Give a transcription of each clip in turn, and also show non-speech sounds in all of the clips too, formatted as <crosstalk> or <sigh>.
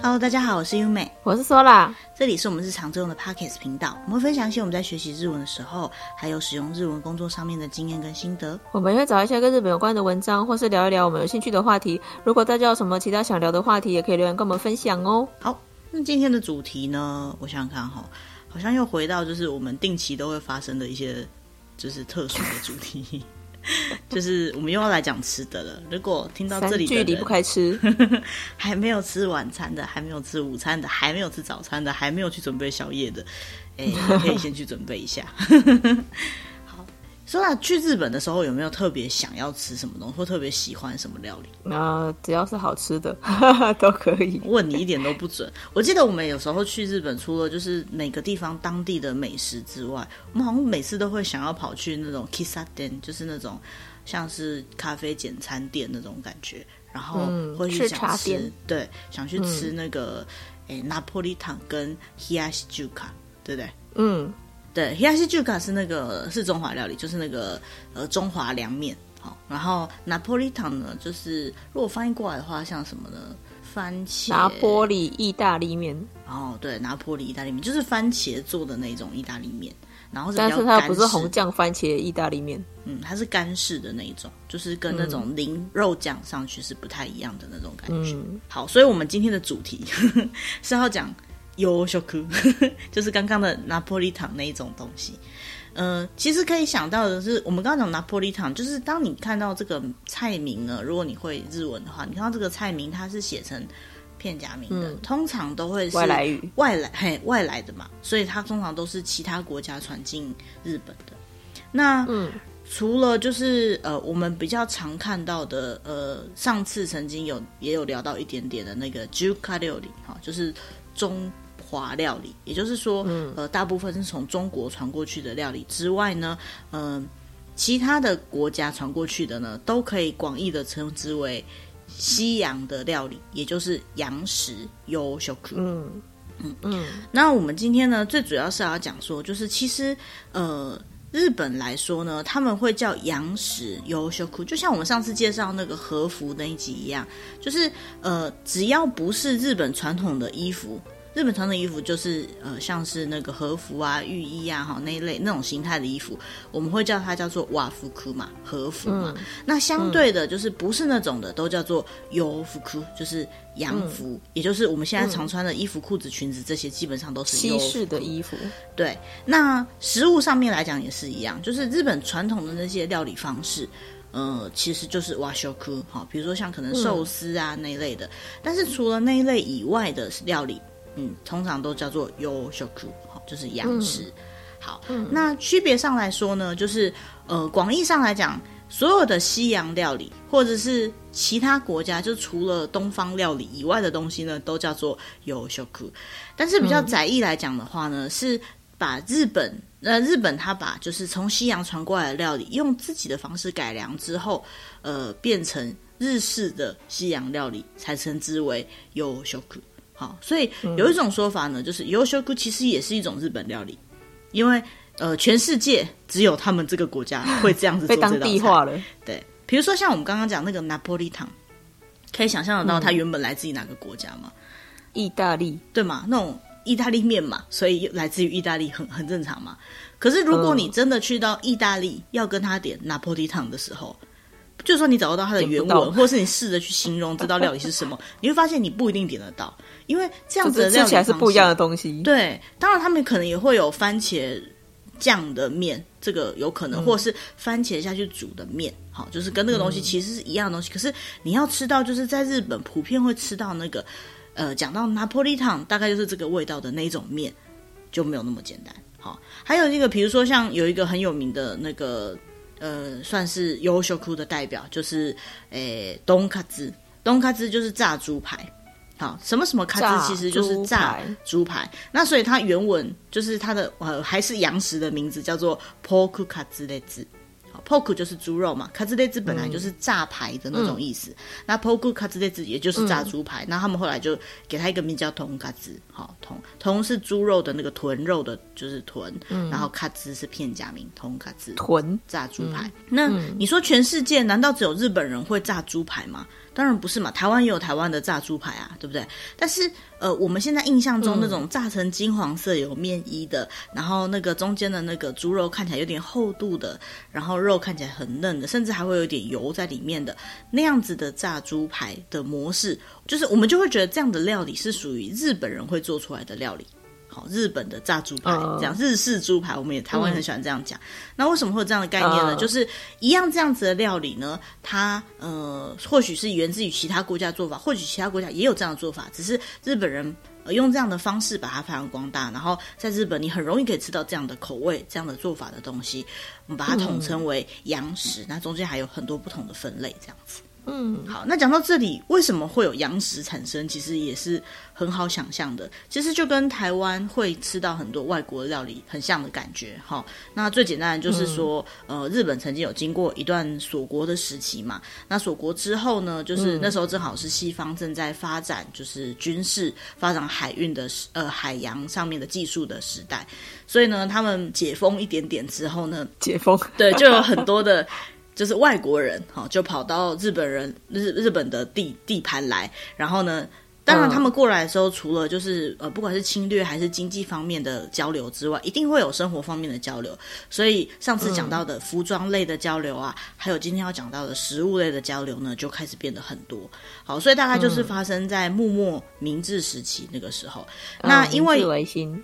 Hello，大家好，我是优美，我是 Sola，这里是我们日常作用的 Podcast 频道，我们会分享一些我们在学习日文的时候，还有使用日文工作上面的经验跟心得。我们会找一些跟日本有关的文章，或是聊一聊我们有兴趣的话题。如果大家有什么其他想聊的话题，也可以留言跟我们分享哦。好，那今天的主题呢，我想想看哈，好像又回到就是我们定期都会发生的一些就是特殊的主题。<laughs> 就是我们又要来讲吃的了。如果听到这里的，离不开吃，<laughs> 还没有吃晚餐的，还没有吃午餐的，还没有吃早餐的，还没有去准备宵夜的，哎，<laughs> 可以先去准备一下。说啊去日本的时候，有没有特别想要吃什么东西，或特别喜欢什么料理？啊、呃，只要是好吃的 <laughs> 都可以。问你一点都不准。我记得我们有时候去日本，除了就是每个地方当地的美食之外，我们好像每次都会想要跑去那种 Kissaten，就是那种像是咖啡简餐店那种感觉，然后会去想吃，对，想去吃那个诶拿破里汤跟 Hiyashi Juka，对不对？嗯。对，Hiyashi Juka 是那个是中华料理，就是那个呃中华凉面。好，然后拿破里汤呢，就是如果翻译过来的话，像什么呢？番茄拿坡里意大利面。哦，对，拿坡里意大利面就是番茄做的那种意大利面，然后是但是它不是红酱番茄意大利面，嗯，它是干式的那一种，就是跟那种淋肉酱上去是不太一样的那种感觉。嗯、好，所以我们今天的主题 <laughs> 是要讲。洋食 <laughs> 就是刚刚的拿破利糖那一种东西，呃，其实可以想到的是，我们刚刚讲拿破利糖，就是当你看到这个菜名呢，如果你会日文的话，你看到这个菜名它是写成片假名的，嗯、通常都会是外来语，外来嘿外来的嘛，所以它通常都是其他国家传进日本的。那嗯，除了就是呃，我们比较常看到的，呃，上次曾经有也有聊到一点点的那个中华料理哈，就是中。华料理，也就是说，呃，大部分是从中国传过去的料理之外呢，嗯、呃，其他的国家传过去的呢，都可以广义的称之为西洋的料理，也就是洋食。洋食。嗯嗯嗯。那我们今天呢，最主要是要讲说，就是其实，呃，日本来说呢，他们会叫洋食。优秀库，就像我们上次介绍那个和服那一集一样，就是呃，只要不是日本传统的衣服。日本传统的衣服就是呃，像是那个和服啊、浴衣啊，哈那一类那种形态的衣服，我们会叫它叫做瓦服裤嘛，和服嘛。嗯、那相对的，就是不是那种的，都叫做洋服裤，就是洋服，嗯、也就是我们现在常穿的衣服、裤子、裙子这些，基本上都是西式的衣服。对，那食物上面来讲也是一样，就是日本传统的那些料理方式，呃，其实就是瓦修裤哈，比如说像可能寿司啊、嗯、那一类的。但是除了那一类以外的料理。嗯，通常都叫做洋食，好，就是洋食。嗯、好，嗯、那区别上来说呢，就是呃，广义上来讲，所有的西洋料理或者是其他国家，就除了东方料理以外的东西呢，都叫做洋食。但是比较窄义来讲的话呢，嗯、是把日本呃日本他把就是从西洋传过来的料理，用自己的方式改良之后，呃，变成日式的西洋料理，才称之为洋食。好，所以有一种说法呢，嗯、就是洋食其实也是一种日本料理，因为呃，全世界只有他们这个国家会这样子做 <laughs> 这道菜。被当地化了。对，比如说像我们刚刚讲那个拿破利汤，可以想象得到它原本来自于哪个国家吗？意大利，对吗？那种意大利面嘛，所以来自于意大利很很正常嘛。可是如果你真的去到意大利，要跟他点拿破利汤的时候，就算你找得到它的原文，或是你试着去形容这道料理是什么，<laughs> 你会发现你不一定点得到，因为这样子的料起来是不一样的东西。对，当然他们可能也会有番茄酱的面，这个有可能，嗯、或者是番茄下去煮的面，好，就是跟那个东西其实是一样的东西。嗯、可是你要吃到，就是在日本普遍会吃到那个，呃，讲到拿破里汤，大概就是这个味道的那一种面，就没有那么简单。好，还有那个，比如说像有一个很有名的那个。呃，算是优秀库的代表，就是诶，东卡兹，东卡兹就是炸猪排。好，什么什么卡兹其实就是炸猪排。那所以它原文就是它的呃还是洋食的名字叫做 pork 卡兹列兹。poke 就是猪肉嘛，卡兹列兹本来就是炸排的那种意思。嗯、那 poke 卡兹列兹也就是炸猪排。那、嗯、他们后来就给他一个名叫豚卡兹，好，豚豚是猪肉的那个豚肉的，就是豚。嗯、然后卡兹是片假名，豚卡兹，豚炸猪排。嗯、那、嗯、你说全世界难道只有日本人会炸猪排吗？当然不是嘛，台湾也有台湾的炸猪排啊，对不对？但是，呃，我们现在印象中那种炸成金黄色、有面衣的，嗯、然后那个中间的那个猪肉看起来有点厚度的，然后肉看起来很嫩的，甚至还会有点油在里面的那样子的炸猪排的模式，就是我们就会觉得这样的料理是属于日本人会做出来的料理。好，日本的炸猪排这样，日式猪排，我们也台湾很喜欢这样讲。嗯、那为什么会有这样的概念呢？嗯、就是一样这样子的料理呢，它呃，或许是源自于其他国家做法，或许其他国家也有这样的做法，只是日本人呃用这样的方式把它发扬光大，然后在日本你很容易可以吃到这样的口味、这样的做法的东西，我们把它统称为洋食。嗯、那中间还有很多不同的分类，这样子。嗯，好，那讲到这里，为什么会有洋食产生？其实也是很好想象的。其实就跟台湾会吃到很多外国料理很像的感觉。哈，那最简单的就是说，嗯、呃，日本曾经有经过一段锁国的时期嘛。那锁国之后呢，就是那时候正好是西方正在发展，就是军事发展海运的呃海洋上面的技术的时代。所以呢，他们解封一点点之后呢，解封，对，就有很多的。就是外国人哈，就跑到日本人日日本的地地盘来，然后呢。当然，他们过来的时候，除了就是呃，不管是侵略还是经济方面的交流之外，一定会有生活方面的交流。所以上次讲到的服装类的交流啊，嗯、还有今天要讲到的食物类的交流呢，就开始变得很多。好，所以大概就是发生在幕末明治时期那个时候。嗯、那因为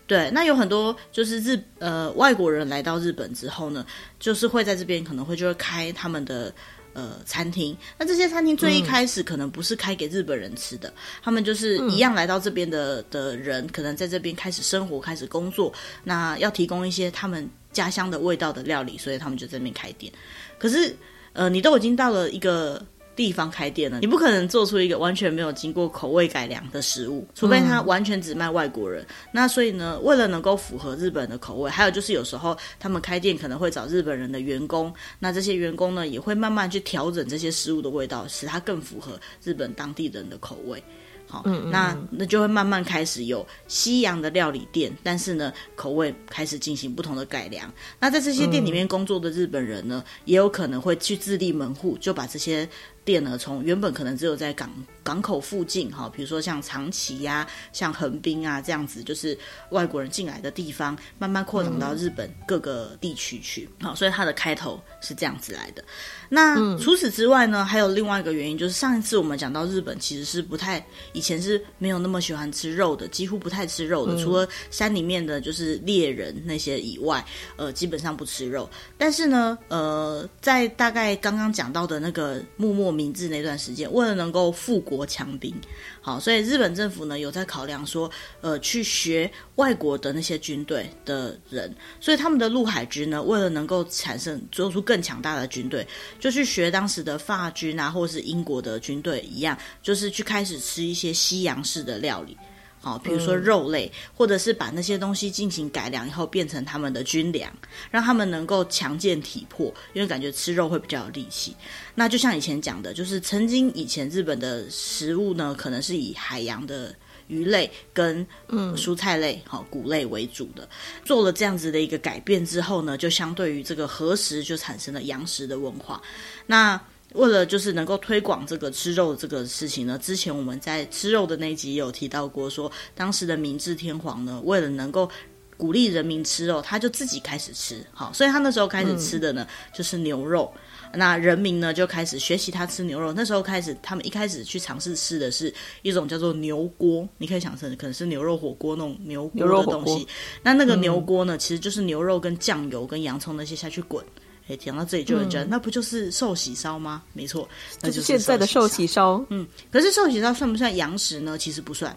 对，那有很多就是日呃外国人来到日本之后呢，就是会在这边可能会就会开他们的。呃，餐厅，那这些餐厅最一开始可能不是开给日本人吃的，嗯、他们就是一样来到这边的的人，可能在这边开始生活、开始工作，那要提供一些他们家乡的味道的料理，所以他们就在那边开店。可是，呃，你都已经到了一个。地方开店了，你不可能做出一个完全没有经过口味改良的食物，除非他完全只卖外国人。嗯、那所以呢，为了能够符合日本的口味，还有就是有时候他们开店可能会找日本人的员工，那这些员工呢也会慢慢去调整这些食物的味道，使它更符合日本当地人的口味。好，嗯嗯那那就会慢慢开始有西洋的料理店，但是呢，口味开始进行不同的改良。那在这些店里面工作的日本人呢，嗯、也有可能会去自立门户，就把这些。店呢，从原本可能只有在港港口附近哈，比如说像长崎呀、啊、像横滨啊这样子，就是外国人进来的地方，慢慢扩展到日本各个地区去。好、嗯，所以它的开头是这样子来的。那除此之外呢，还有另外一个原因，就是上一次我们讲到日本其实是不太以前是没有那么喜欢吃肉的，几乎不太吃肉的，嗯、除了山里面的就是猎人那些以外，呃，基本上不吃肉。但是呢，呃，在大概刚刚讲到的那个幕末明治那段时间，为了能够富国强兵，好，所以日本政府呢有在考量说，呃，去学外国的那些军队的人，所以他们的陆海军呢，为了能够产生做出更强大的军队，就去学当时的法军啊，或是英国的军队一样，就是去开始吃一些西洋式的料理。好，比如说肉类，或者是把那些东西进行改良以后变成他们的军粮，让他们能够强健体魄，因为感觉吃肉会比较有力气。那就像以前讲的，就是曾经以前日本的食物呢，可能是以海洋的鱼类跟嗯蔬菜类、好谷类为主的。做了这样子的一个改变之后呢，就相对于这个和食就产生了洋食的文化。那为了就是能够推广这个吃肉这个事情呢，之前我们在吃肉的那一集也有提到过说，说当时的明治天皇呢，为了能够鼓励人民吃肉，他就自己开始吃，好，所以他那时候开始吃的呢、嗯、就是牛肉，那人民呢就开始学习他吃牛肉。那时候开始，他们一开始去尝试吃的是一种叫做牛锅，你可以想成可能是牛肉火锅那种牛锅的东西。那那个牛锅呢，嗯、其实就是牛肉跟酱油跟洋葱那些下去滚。哎，讲到这里就有人觉得，嗯、那不就是寿喜烧吗？没错，那就是现在的寿喜烧。嗯，可是寿喜烧算不算洋食呢？其实不算，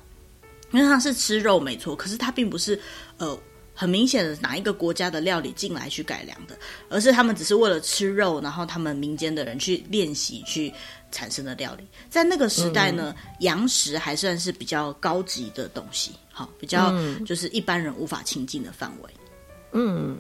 因为它是吃肉没错，可是它并不是呃很明显的哪一个国家的料理进来去改良的，而是他们只是为了吃肉，然后他们民间的人去练习去产生的料理。在那个时代呢，嗯、洋食还算是比较高级的东西，好，比较就是一般人无法亲近的范围。嗯。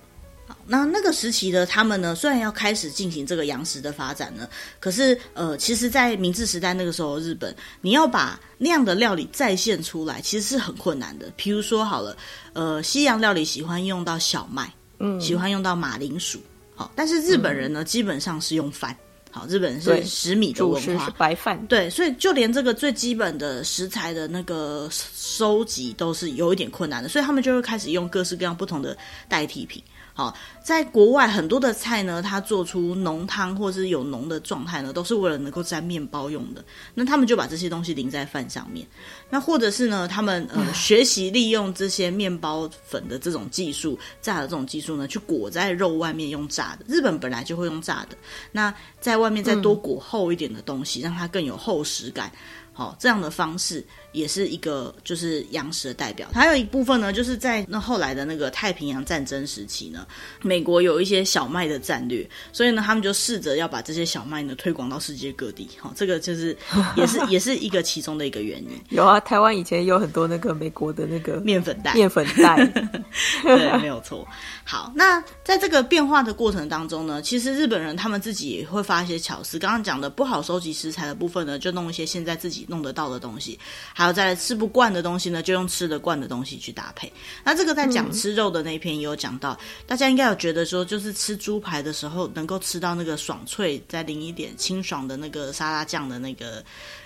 那那个时期的他们呢，虽然要开始进行这个洋食的发展呢，可是呃，其实，在明治时代那个时候，日本你要把那样的料理再现出来，其实是很困难的。比如说好了，呃，西洋料理喜欢用到小麦，嗯，喜欢用到马铃薯，好，但是日本人呢，嗯、基本上是用饭。好，日本是食米的文化，是白饭。对，所以就连这个最基本的食材的那个收集都是有一点困难的，所以他们就会开始用各式各样不同的代替品。好，在国外很多的菜呢，它做出浓汤或是有浓的状态呢，都是为了能够沾面包用的。那他们就把这些东西淋在饭上面。那或者是呢，他们呃学习利用这些面包粉的这种技术，炸的这种技术呢，去裹在肉外面用炸的。日本本来就会用炸的，那在外面再多裹厚一点的东西，嗯、让它更有厚实感。好，这样的方式也是一个就是洋食的代表。还有一部分呢，就是在那后来的那个太平洋战争时期呢，美国有一些小麦的战略，所以呢，他们就试着要把这些小麦呢推广到世界各地。好，这个就是 <laughs> 也是也是一个其中的一个原因。有啊，台湾以前有很多那个美国的那个面粉袋，面粉袋，<laughs> 对，没有错。好，那在这个变化的过程当中呢，其实日本人他们自己也会发一些巧思。刚刚讲的不好收集食材的部分呢，就弄一些现在自己。弄得到的东西，还有在吃不惯的东西呢，就用吃得惯的东西去搭配。那这个在讲吃肉的那一篇也有讲到，嗯、大家应该有觉得说，就是吃猪排的时候，能够吃到那个爽脆，再淋一点清爽的那个沙拉酱的那个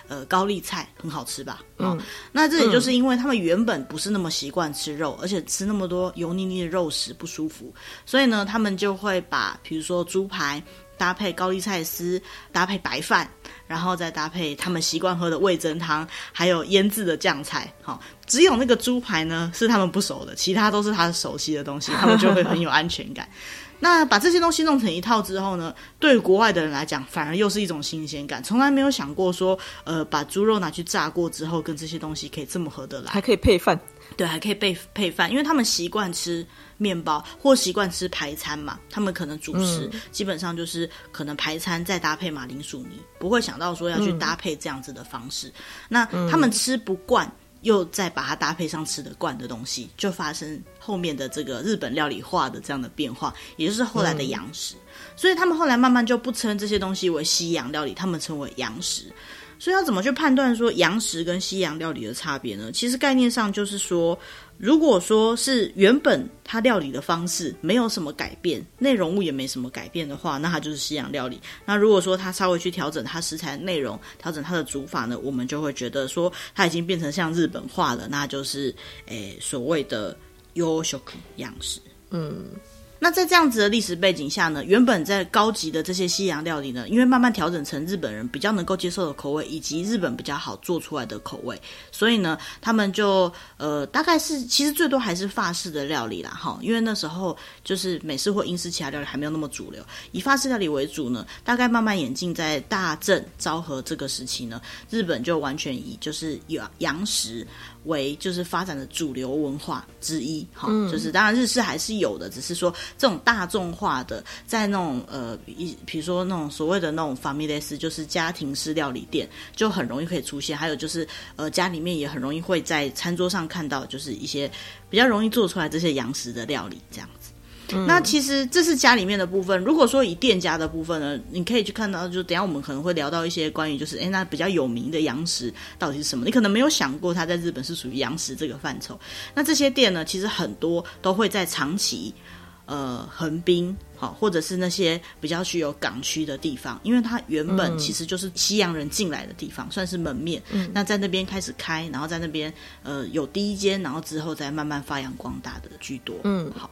呃高丽菜，很好吃吧？嗯、哦，那这也就是因为他们原本不是那么习惯吃肉，而且吃那么多油腻腻的肉食不舒服，所以呢，他们就会把比如说猪排。搭配高丽菜丝，搭配白饭，然后再搭配他们习惯喝的味噌汤，还有腌制的酱菜。好，只有那个猪排呢是他们不熟的，其他都是他熟悉的东西，他们就会很有安全感。那把这些东西弄成一套之后呢，对于国外的人来讲，反而又是一种新鲜感，从来没有想过说，呃，把猪肉拿去炸过之后，跟这些东西可以这么合得来，还可以配饭。对，还可以配配饭，因为他们习惯吃面包或习惯吃排餐嘛，他们可能主食、嗯、基本上就是可能排餐再搭配马铃薯泥，不会想到说要去搭配这样子的方式。嗯、那他们吃不惯，又再把它搭配上吃得惯的东西，就发生后面的这个日本料理化的这样的变化，也就是后来的洋食。嗯、所以他们后来慢慢就不称这些东西为西洋料理，他们称为洋食。所以要怎么去判断说洋食跟西洋料理的差别呢？其实概念上就是说，如果说是原本它料理的方式没有什么改变，内容物也没什么改变的话，那它就是西洋料理。那如果说它稍微去调整它食材的内容，调整它的煮法呢，我们就会觉得说它已经变成像日本化了，那就是诶所谓的洋食洋食，嗯。那在这样子的历史背景下呢，原本在高级的这些西洋料理呢，因为慢慢调整成日本人比较能够接受的口味，以及日本比较好做出来的口味，所以呢，他们就呃大概是其实最多还是法式的料理啦，哈，因为那时候就是美式或英式其他料理还没有那么主流，以法式料理为主呢，大概慢慢演进在大正昭和这个时期呢，日本就完全以就是洋洋食。为就是发展的主流文化之一，哈、嗯，就是当然日式还是有的，只是说这种大众化的，在那种呃一，比如说那种所谓的那种 family 就是家庭式料理店，就很容易可以出现。还有就是呃家里面也很容易会在餐桌上看到，就是一些比较容易做出来这些洋食的料理这样子。嗯、那其实这是家里面的部分。如果说以店家的部分呢，你可以去看到，就等一下我们可能会聊到一些关于就是，哎，那比较有名的洋食到底是什么？你可能没有想过，它在日本是属于洋食这个范畴。那这些店呢，其实很多都会在长崎、呃横滨，好，或者是那些比较具有港区的地方，因为它原本其实就是西洋人进来的地方，嗯、算是门面。嗯、那在那边开始开，然后在那边呃有第一间，然后之后再慢慢发扬光大的居多。嗯，好。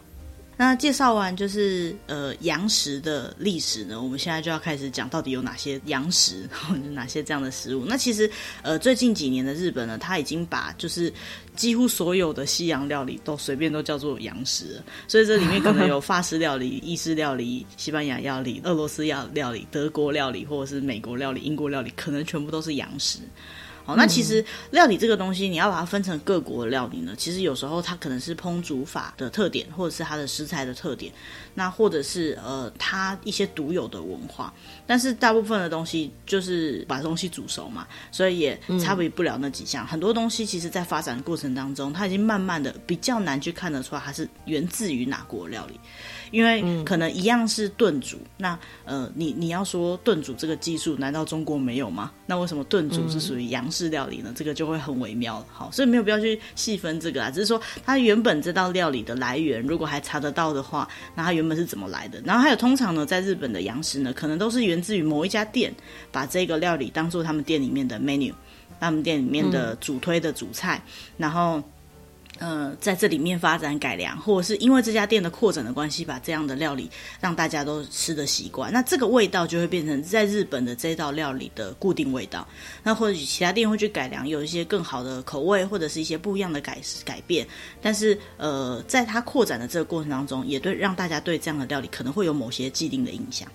那介绍完就是呃洋食的历史呢，我们现在就要开始讲到底有哪些洋食，哪些这样的食物。那其实呃最近几年的日本呢，他已经把就是几乎所有的西洋料理都随便都叫做洋食，所以这里面可能有法式料理、意式料理、西班牙料理、俄罗斯料料理、德国料理，或者是美国料理、英国料理，可能全部都是洋食。好，那其实料理这个东西，你要把它分成各国的料理呢，其实有时候它可能是烹煮法的特点，或者是它的食材的特点，那或者是呃它一些独有的文化。但是大部分的东西就是把东西煮熟嘛，所以也差别不了那几项。嗯、很多东西其实，在发展的过程当中，它已经慢慢的比较难去看得出来它是源自于哪国料理。因为可能一样是炖煮，嗯、那呃，你你要说炖煮这个技术，难道中国没有吗？那为什么炖煮是属于洋式料理呢？嗯、这个就会很微妙。好，所以没有必要去细分这个啊，只是说它原本这道料理的来源，如果还查得到的话，那它原本是怎么来的？然后还有，通常呢，在日本的洋食呢，可能都是源自于某一家店把这个料理当做他们店里面的 menu，他们店里面的主推的主菜，嗯、然后。呃，在这里面发展改良，或者是因为这家店的扩展的关系，把这样的料理让大家都吃的习惯，那这个味道就会变成在日本的这道料理的固定味道。那或许其他店会去改良，有一些更好的口味，或者是一些不一样的改改变。但是，呃，在它扩展的这个过程当中，也对让大家对这样的料理可能会有某些既定的印象。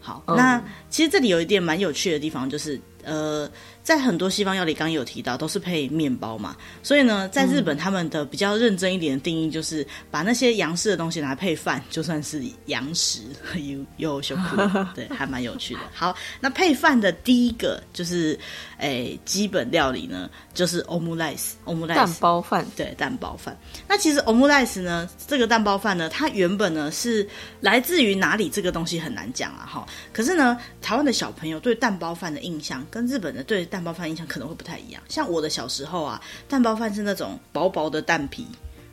好，那其实这里有一点蛮有趣的地方，就是呃。在很多西方料理，刚刚有提到都是配面包嘛，所以呢，在日本他们的比较认真一点的定义就是把那些洋式的东西拿来配饭，就算是洋食，有 <laughs> 有小酷，对，还蛮有趣的。好，那配饭的第一个就是，诶、欸，基本料理呢，就是 omelette，omelette 蛋包饭，对，蛋包饭。那其实 omelette 呢，这个蛋包饭呢，它原本呢是来自于哪里？这个东西很难讲啊，哈。可是呢，台湾的小朋友对蛋包饭的印象跟日本的对蛋蛋包饭印象可能会不太一样，像我的小时候啊，蛋包饭是那种薄薄的蛋皮，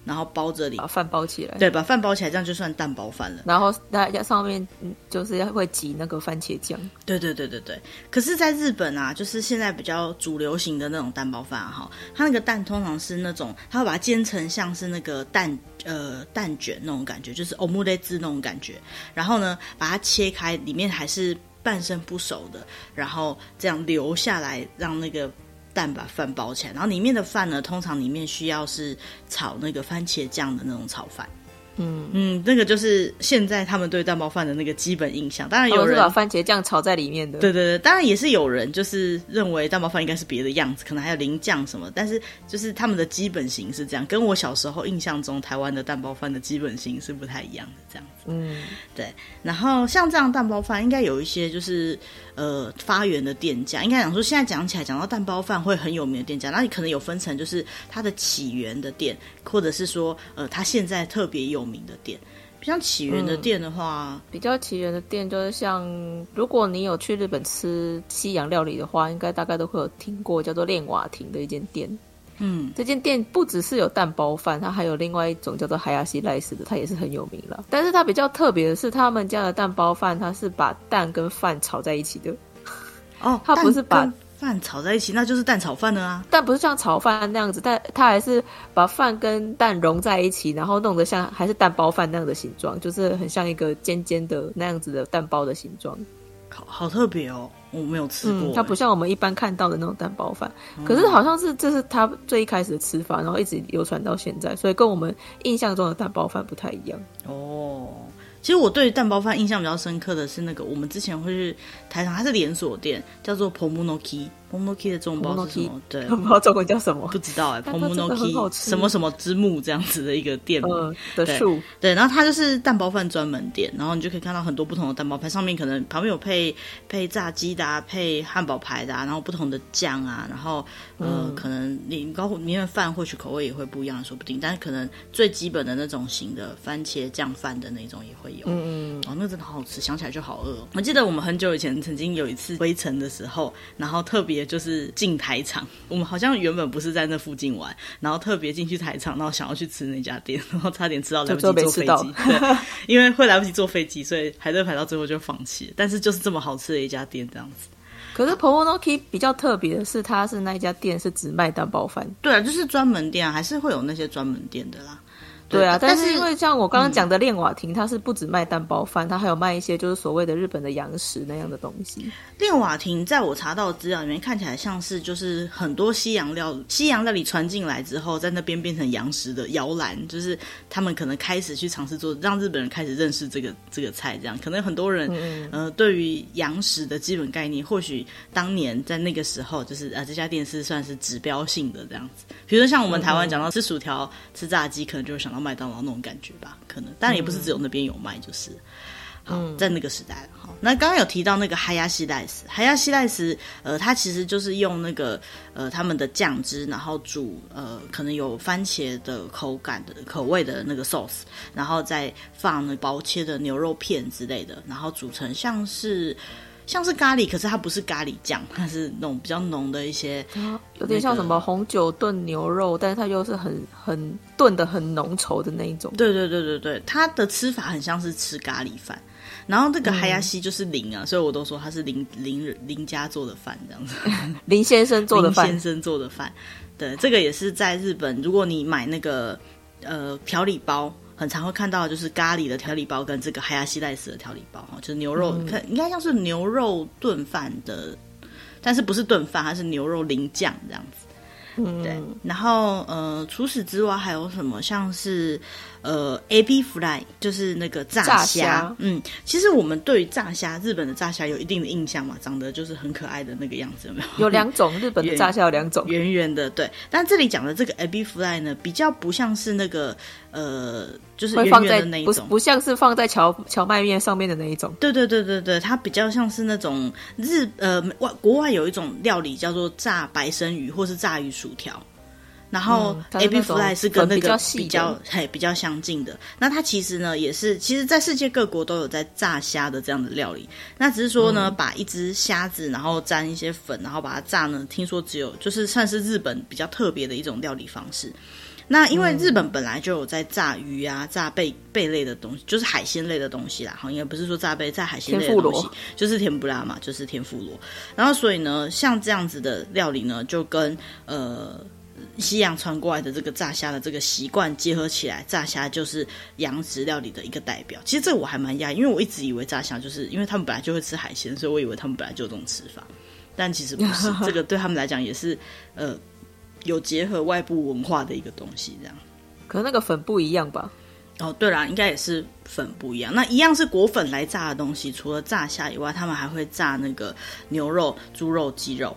然后包着里，把饭包起来，对，把饭包起来，这样就算蛋包饭了。然后大家上面就是会挤那个番茄酱，对对对对对。可是，在日本啊，就是现在比较主流型的那种蛋包饭哈，它那个蛋通常是那种，它会把它煎成像是那个蛋呃蛋卷那种感觉，就是 omelette 那种感觉，然后呢，把它切开，里面还是。半生不熟的，然后这样留下来，让那个蛋把饭包起来，然后里面的饭呢，通常里面需要是炒那个番茄酱的那种炒饭。嗯嗯，那个就是现在他们对蛋包饭的那个基本印象。当然有人是把番茄酱炒在里面的。对对对，当然也是有人就是认为蛋包饭应该是别的样子，可能还有淋酱什么。但是就是他们的基本型是这样，跟我小时候印象中台湾的蛋包饭的基本型是不太一样的这样子。嗯，对。然后像这样蛋包饭，应该有一些就是呃发源的店家，应该讲说现在讲起来讲到蛋包饭会很有名的店家，那你可能有分成就是它的起源的店，或者是说呃它现在特别有名的店，比较起源的店的话，比较起源的店就是像，如果你有去日本吃西洋料理的话，应该大概都会有听过叫做练瓦亭的一间店。嗯，这间店不只是有蛋包饭，它还有另外一种叫做海亚西赖斯的，它也是很有名了。但是它比较特别的是，他们家的蛋包饭，它是把蛋跟饭炒在一起的。哦，它不是把。饭炒在一起，那就是蛋炒饭了啊！但不是像炒饭那样子，但它还是把饭跟蛋融在一起，然后弄得像还是蛋包饭那样的形状，就是很像一个尖尖的那样子的蛋包的形状。好好特别哦，我没有吃过。它不像我们一般看到的那种蛋包饭，嗯、可是好像是这是它最一开始的吃法，然后一直流传到现在，所以跟我们印象中的蛋包饭不太一样哦。其实我对蛋包饭印象比较深刻的是那个，我们之前会去台上，它是连锁店，叫做 Pomonoki。Pomonoki 的中文包是什么？对，<laughs> 不知道中文叫什么，不知道哎、欸。Pomonoki 什么什么之木这样子的一个店名、呃、的树，对，然后它就是蛋包饭专门店，然后你就可以看到很多不同的蛋包饭，上面可能旁边有配配炸鸡的、啊，配汉堡排的、啊，然后不同的酱啊，然后呃，嗯、可能你包括里面饭或许口味也会不一样，说不定，但是可能最基本的那种型的番茄酱饭的那种也会有。嗯嗯，哦，那个真的好好吃，想起来就好饿、哦。我记得我们很久以前曾经有一次回程的时候，然后特别。也就是进台场，我们好像原本不是在那附近玩，然后特别进去台场，然后想要去吃那家店，<laughs> 然后差点吃到来不及坐飞机，对，<laughs> 因为会来不及坐飞机，所以排队排到最后就放弃了。但是就是这么好吃的一家店，这样子。可是 Pomonoki 比较特别的是，它是那一家店是只卖蛋包饭，对啊，就是专门店啊，还是会有那些专门店的啦。对啊，但是因为像我刚刚讲的练瓦亭，它是不止卖蛋包饭，它还有卖一些就是所谓的日本的洋食那样的东西。练瓦亭在我查到的资料里面看起来像是就是很多西洋料西洋料理传进来之后，在那边变成洋食的摇篮，就是他们可能开始去尝试做，让日本人开始认识这个这个菜，这样可能很多人嗯呃对于洋食的基本概念，或许当年在那个时候就是呃这家店是算是指标性的这样子。比如说像我们台湾讲到吃薯条、吃炸鸡，可能就会想到麦当劳那种感觉吧，可能，当然也不是只有那边有卖，就是。好，在那个时代了。好，那刚刚有提到那个海亚西莱斯，海亚西莱斯，呃，它其实就是用那个呃他们的酱汁，然后煮呃可能有番茄的口感的口味的那个 sauce，然后再放那薄切的牛肉片之类的，然后煮成像是。像是咖喱，可是它不是咖喱酱，它是那种比较浓的一些，有点像什么红酒炖牛肉，但是它又是很很炖的很浓稠的那一种。对对对对对，它的吃法很像是吃咖喱饭，然后这个海亚西就是林啊，嗯、所以我都说他是林林林家做的饭这样子，<laughs> 林先生做的饭，林先生做的饭。对，这个也是在日本，如果你买那个呃调理包。很常会看到的就是咖喱的调理包跟这个海亚西奈斯的调理包哈，就是牛肉，看、嗯、应该像是牛肉炖饭的，但是不是炖饭，它是牛肉淋酱这样子。嗯，对。然后呃，除此之外还有什么？像是。呃，A B fry 就是那个炸虾，炸虾。嗯，其实我们对于炸虾，日本的炸虾有一定的印象嘛，长得就是很可爱的那个样子，有没有？有两种，日本的炸虾有两种，圆圆的，对。但这里讲的这个 A B fry 呢，比较不像是那个呃，就是圆圆的那一种，不不像是放在荞荞麦面上面的那一种。对对对对对，它比较像是那种日呃外国外有一种料理叫做炸白生鱼，或是炸鱼薯条。然后 ebi fry 是跟那个比较嘿比较相近的。那它其实呢也是，其实，在世界各国都有在炸虾的这样的料理。那只是说呢，嗯、把一只虾子，然后沾一些粉，然后把它炸呢。听说只有就是算是日本比较特别的一种料理方式。那因为日本本来就有在炸鱼啊、炸贝贝类的东西，就是海鲜类的东西啦。好，应该不是说炸贝，炸海鲜类的东西，就是甜不辣嘛，就是天妇罗。然后所以呢，像这样子的料理呢，就跟呃。西洋传过来的这个炸虾的这个习惯结合起来，炸虾就是洋食料理的一个代表。其实这个我还蛮讶异，因为我一直以为炸虾就是因为他们本来就会吃海鲜，所以我以为他们本来就有这种吃法。但其实不是，这个对他们来讲也是呃有结合外部文化的一个东西。这样，可能那个粉不一样吧？哦，对啦，应该也是粉不一样。那一样是果粉来炸的东西，除了炸虾以外，他们还会炸那个牛肉、猪肉、鸡肉。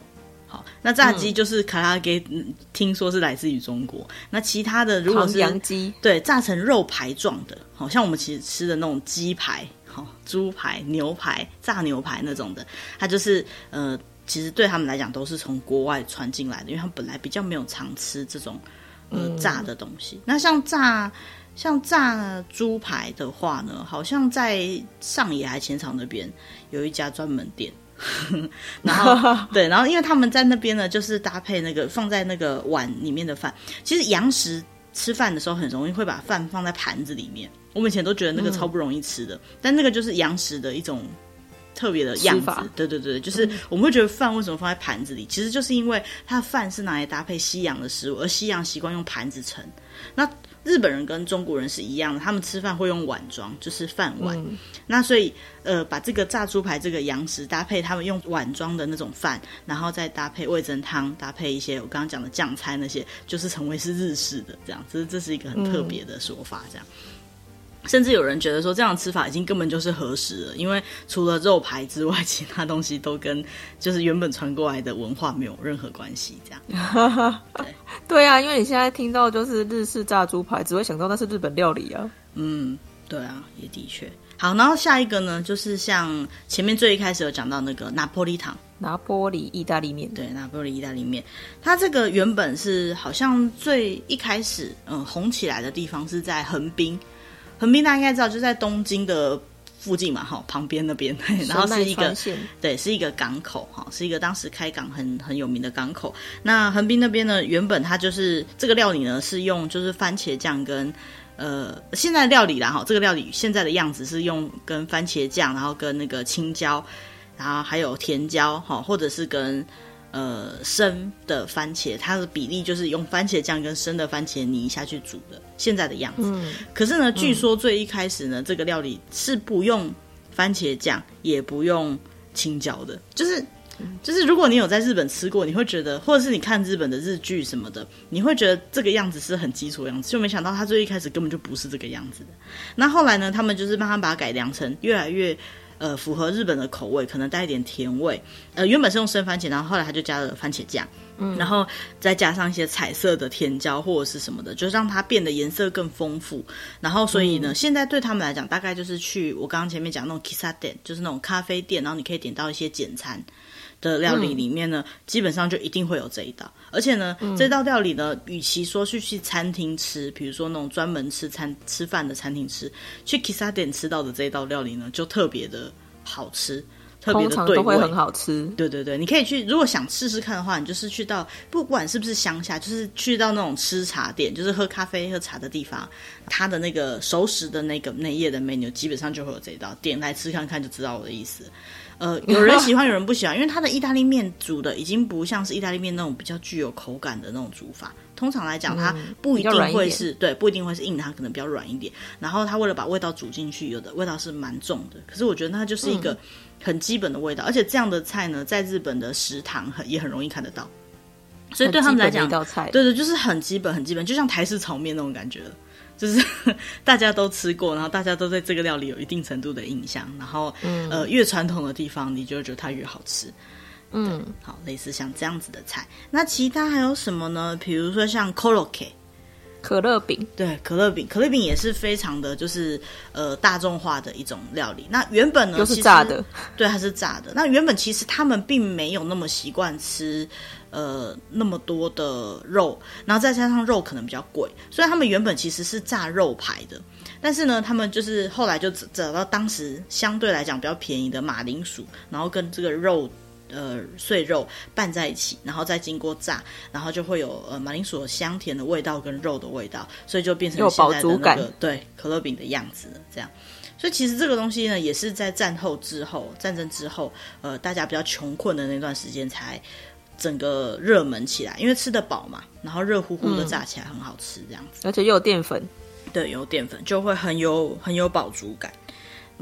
好，那炸鸡就是卡拉给，嗯、听说是来自于中国。那其他的如果是洋鸡，对，炸成肉排状的，好像我们其实吃的那种鸡排、好猪排、牛排、炸牛排那种的，它就是呃，其实对他们来讲都是从国外传进来的，因为他们本来比较没有常吃这种呃炸的东西。嗯、那像炸像炸猪排的话呢，好像在上野还前场那边有一家专门店。<laughs> 然后 <laughs> 对，然后因为他们在那边呢，就是搭配那个放在那个碗里面的饭。其实洋食吃饭的时候很容易会把饭放在盘子里面。我们以前都觉得那个超不容易吃的，嗯、但那个就是洋食的一种特别的样子。法对对对，就是我们会觉得饭为什么放在盘子里，其实就是因为它的饭是拿来搭配西洋的食物，而西洋习惯用盘子盛。那日本人跟中国人是一样的，他们吃饭会用碗装，就是饭碗。嗯、那所以，呃，把这个炸猪排这个洋食搭配他们用碗装的那种饭，然后再搭配味噌汤，搭配一些我刚刚讲的酱菜那些，就是成为是日式的这样。这这是一个很特别的说法，这样。嗯甚至有人觉得说，这样吃法已经根本就是合食了，因为除了肉排之外，其他东西都跟就是原本传过来的文化没有任何关系。这样，对 <laughs> 对啊，因为你现在听到就是日式炸猪排，只会想到那是日本料理啊。嗯，对啊，也的确。好，然后下一个呢，就是像前面最一开始有讲到那个拿破利糖，拿坡里意大利面。对，拿坡里意大利面，它这个原本是好像最一开始嗯红起来的地方是在横滨。横滨大家应该知道，就在东京的附近嘛，哈，旁边那边，<laughs> 然后是一个对，是一个港口，哈，是一个当时开港很很有名的港口。那横滨那边呢，原本它就是这个料理呢，是用就是番茄酱跟呃，现在料理啦，哈，这个料理现在的样子是用跟番茄酱，然后跟那个青椒，然后还有甜椒，哈，或者是跟。呃，生的番茄，它的比例就是用番茄酱跟生的番茄泥下去煮的，现在的样子。嗯，可是呢，据说最一开始呢，嗯、这个料理是不用番茄酱，也不用青椒的。就是，就是如果你有在日本吃过，你会觉得，或者是你看日本的日剧什么的，你会觉得这个样子是很基础的样子，就没想到它最一开始根本就不是这个样子的。那后来呢，他们就是慢慢把它改良成越来越。呃符合日本的口味，可能带一点甜味。呃，原本是用生番茄，然后后来他就加了番茄酱，嗯，然后再加上一些彩色的甜椒或者是什么的，就让它变得颜色更丰富。然后所以呢，嗯、现在对他们来讲，大概就是去我刚刚前面讲那种 kissa 店，就是那种咖啡店，然后你可以点到一些简餐。的料理里面呢，嗯、基本上就一定会有这一道，而且呢，嗯、这道料理呢，与其说是去餐厅吃，比如说那种专门吃餐吃饭的餐厅吃，去 k i s a 店吃到的这一道料理呢，就特别的好吃，特别的对味，都会很好吃。对对对，你可以去，如果想试试看的话，你就是去到不管是不是乡下，就是去到那种吃茶店，就是喝咖啡喝茶的地方，它的那个熟食的那个那页的 menu，基本上就会有这一道，点来吃看看就知道我的意思。呃，有人 <laughs> 喜欢，有人不喜欢，因为它的意大利面煮的已经不像是意大利面那种比较具有口感的那种煮法。通常来讲，它不一定会是、嗯、对，不一定会是硬的，它可能比较软一点。然后它为了把味道煮进去，有的味道是蛮重的。可是我觉得它就是一个很基本的味道，嗯、而且这样的菜呢，在日本的食堂很也很容易看得到。所以对他们来讲，对对，就是很基本，很基本，就像台式炒面那种感觉。就是 <laughs> 大家都吃过，然后大家都对这个料理有一定程度的印象，然后、嗯、呃越传统的地方，你就会觉得它越好吃。嗯，好，类似像这样子的菜，那其他还有什么呢？比如说像 Korokke 可乐饼，对，可乐饼，可乐饼也是非常的就是呃大众化的一种料理。那原本呢，就是炸的，对，它是炸的。那原本其实他们并没有那么习惯吃。呃，那么多的肉，然后再加上肉可能比较贵，所以他们原本其实是炸肉排的。但是呢，他们就是后来就找到当时相对来讲比较便宜的马铃薯，然后跟这个肉呃碎肉拌在一起，然后再经过炸，然后就会有呃马铃薯香甜的味道跟肉的味道，所以就变成现在的那个对可乐饼的样子。这样，所以其实这个东西呢，也是在战后之后，战争之后，呃，大家比较穷困的那段时间才。整个热门起来，因为吃得饱嘛，然后热乎乎的炸起来很好吃，这样子，而且又有淀粉，对，有淀粉就会很有很有饱足感。